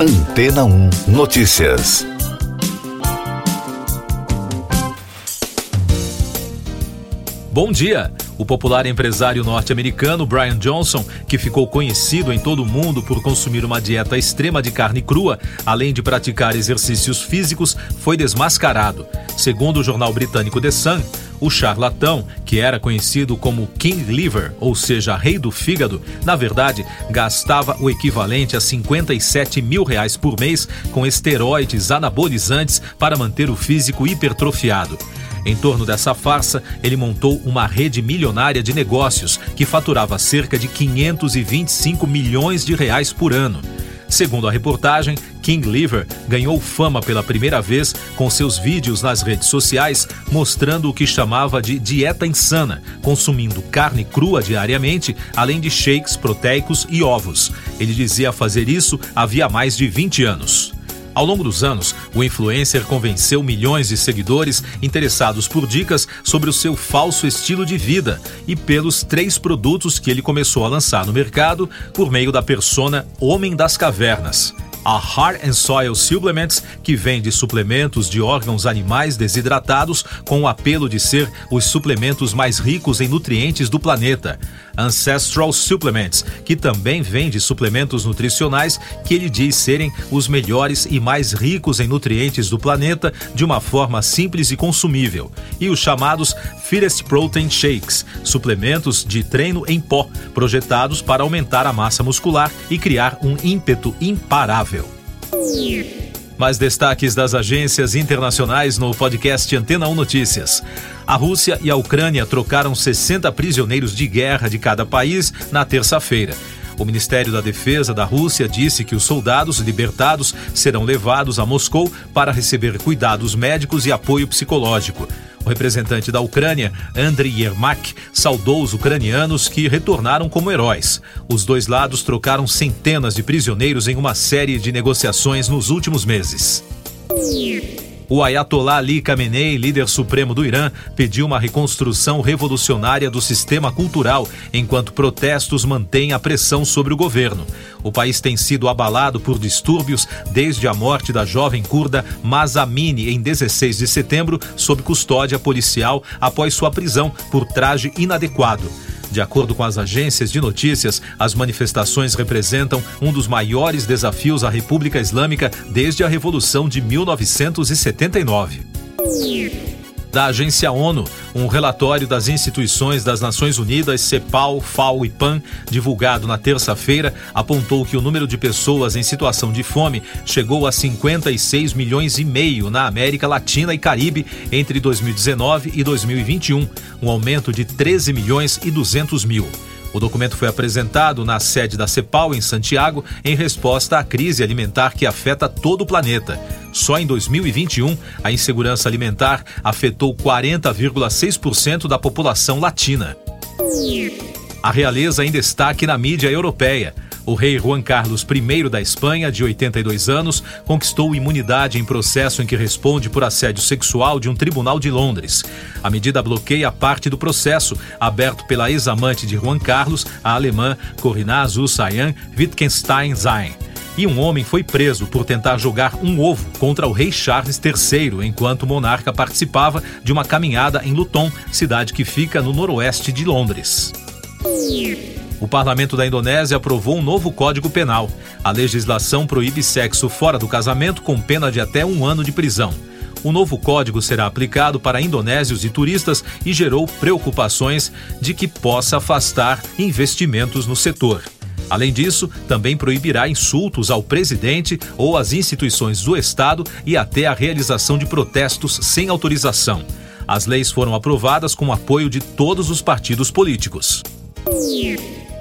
Antena 1 Notícias. Bom dia! O popular empresário norte-americano Brian Johnson, que ficou conhecido em todo o mundo por consumir uma dieta extrema de carne crua, além de praticar exercícios físicos, foi desmascarado. Segundo o jornal britânico The Sun, o charlatão, que era conhecido como King Liver, ou seja, rei do fígado, na verdade gastava o equivalente a 57 mil reais por mês com esteroides anabolizantes para manter o físico hipertrofiado. Em torno dessa farsa, ele montou uma rede milionária de negócios que faturava cerca de 525 milhões de reais por ano. Segundo a reportagem, King Liver ganhou fama pela primeira vez com seus vídeos nas redes sociais mostrando o que chamava de dieta insana, consumindo carne crua diariamente, além de shakes proteicos e ovos. Ele dizia fazer isso havia mais de 20 anos. Ao longo dos anos, o influencer convenceu milhões de seguidores interessados por dicas sobre o seu falso estilo de vida e pelos três produtos que ele começou a lançar no mercado por meio da persona Homem das Cavernas a Heart and Soil Supplements, que vende suplementos de órgãos animais desidratados com o apelo de ser os suplementos mais ricos em nutrientes do planeta. Ancestral Supplements, que também vende suplementos nutricionais que ele diz serem os melhores e mais ricos em nutrientes do planeta de uma forma simples e consumível. E os chamados Fittest Protein Shakes, suplementos de treino em pó, projetados para aumentar a massa muscular e criar um ímpeto imparável. Mais destaques das agências internacionais no podcast Antena 1 Notícias. A Rússia e a Ucrânia trocaram 60 prisioneiros de guerra de cada país na terça-feira. O Ministério da Defesa da Rússia disse que os soldados libertados serão levados a Moscou para receber cuidados médicos e apoio psicológico. O representante da Ucrânia, Andriy Yermak, saudou os ucranianos que retornaram como heróis. Os dois lados trocaram centenas de prisioneiros em uma série de negociações nos últimos meses. O Ayatollah Ali Khamenei, líder supremo do Irã, pediu uma reconstrução revolucionária do sistema cultural, enquanto protestos mantêm a pressão sobre o governo. O país tem sido abalado por distúrbios desde a morte da jovem curda Mazamini em 16 de setembro, sob custódia policial após sua prisão por traje inadequado. De acordo com as agências de notícias, as manifestações representam um dos maiores desafios à República Islâmica desde a Revolução de 1979 da agência ONU, um relatório das instituições das Nações Unidas, CEPAL, FAO e PAN, divulgado na terça-feira, apontou que o número de pessoas em situação de fome chegou a 56 milhões e meio na América Latina e Caribe entre 2019 e 2021, um aumento de 13 milhões e 200 mil. O documento foi apresentado na sede da CEPAL, em Santiago, em resposta à crise alimentar que afeta todo o planeta. Só em 2021, a insegurança alimentar afetou 40,6% da população latina. A realeza em destaque na mídia europeia. O rei Juan Carlos I da Espanha, de 82 anos, conquistou imunidade em processo em que responde por assédio sexual de um tribunal de Londres. A medida bloqueia parte do processo, aberto pela ex-amante de Juan Carlos, a alemã Corinna Zulsayan Wittgenstein-Sein e um homem foi preso por tentar jogar um ovo contra o rei Charles III enquanto o monarca participava de uma caminhada em Luton, cidade que fica no noroeste de Londres. O parlamento da Indonésia aprovou um novo código penal. A legislação proíbe sexo fora do casamento com pena de até um ano de prisão. O novo código será aplicado para indonésios e turistas e gerou preocupações de que possa afastar investimentos no setor. Além disso, também proibirá insultos ao presidente ou às instituições do Estado e até a realização de protestos sem autorização. As leis foram aprovadas com o apoio de todos os partidos políticos.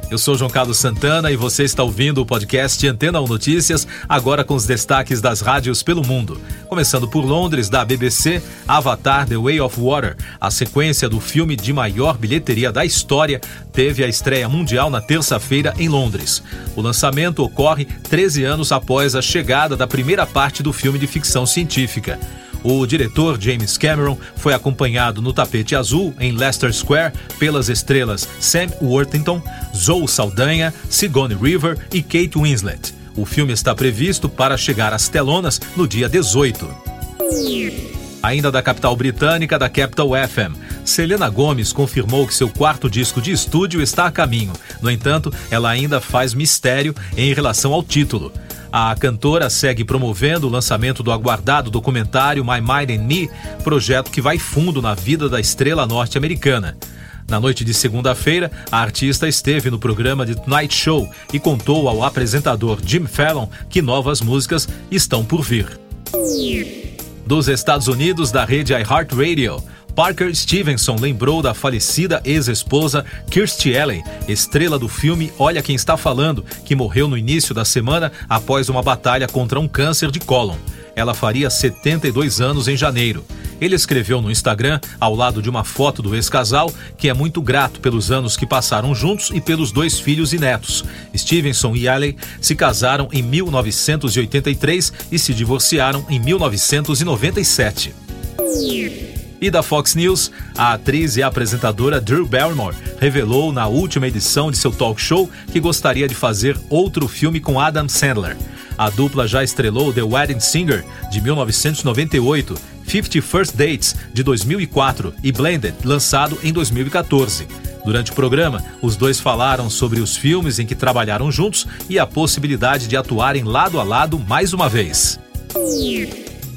Eu sou João Carlos Santana e você está ouvindo o podcast Antena 1 Notícias, agora com os destaques das rádios pelo mundo. Começando por Londres, da BBC, Avatar The Way of Water, a sequência do filme de maior bilheteria da história, teve a estreia mundial na terça-feira em Londres. O lançamento ocorre 13 anos após a chegada da primeira parte do filme de ficção científica. O diretor James Cameron foi acompanhado no tapete azul em Leicester Square pelas estrelas Sam Worthington, Zoe Saldanha, Sigourney Weaver e Kate Winslet. O filme está previsto para chegar às telonas no dia 18. Ainda da capital britânica, da Capital FM, Selena Gomes confirmou que seu quarto disco de estúdio está a caminho. No entanto, ela ainda faz mistério em relação ao título. A cantora segue promovendo o lançamento do aguardado documentário My Mind and Me, projeto que vai fundo na vida da estrela norte-americana. Na noite de segunda-feira, a artista esteve no programa The Tonight Show e contou ao apresentador Jim Fallon que novas músicas estão por vir. Dos Estados Unidos, da rede iHeartRadio, Parker Stevenson lembrou da falecida ex-esposa Kirstie Alley, estrela do filme Olha Quem Está Falando, que morreu no início da semana após uma batalha contra um câncer de cólon. Ela faria 72 anos em janeiro. Ele escreveu no Instagram, ao lado de uma foto do ex-casal, que é muito grato pelos anos que passaram juntos e pelos dois filhos e netos. Stevenson e Alley se casaram em 1983 e se divorciaram em 1997. E da Fox News, a atriz e apresentadora Drew Barrymore revelou na última edição de seu talk show que gostaria de fazer outro filme com Adam Sandler. A dupla já estrelou The Wedding Singer, de 1998, Fifty First Dates, de 2004 e Blended, lançado em 2014. Durante o programa, os dois falaram sobre os filmes em que trabalharam juntos e a possibilidade de atuarem lado a lado mais uma vez.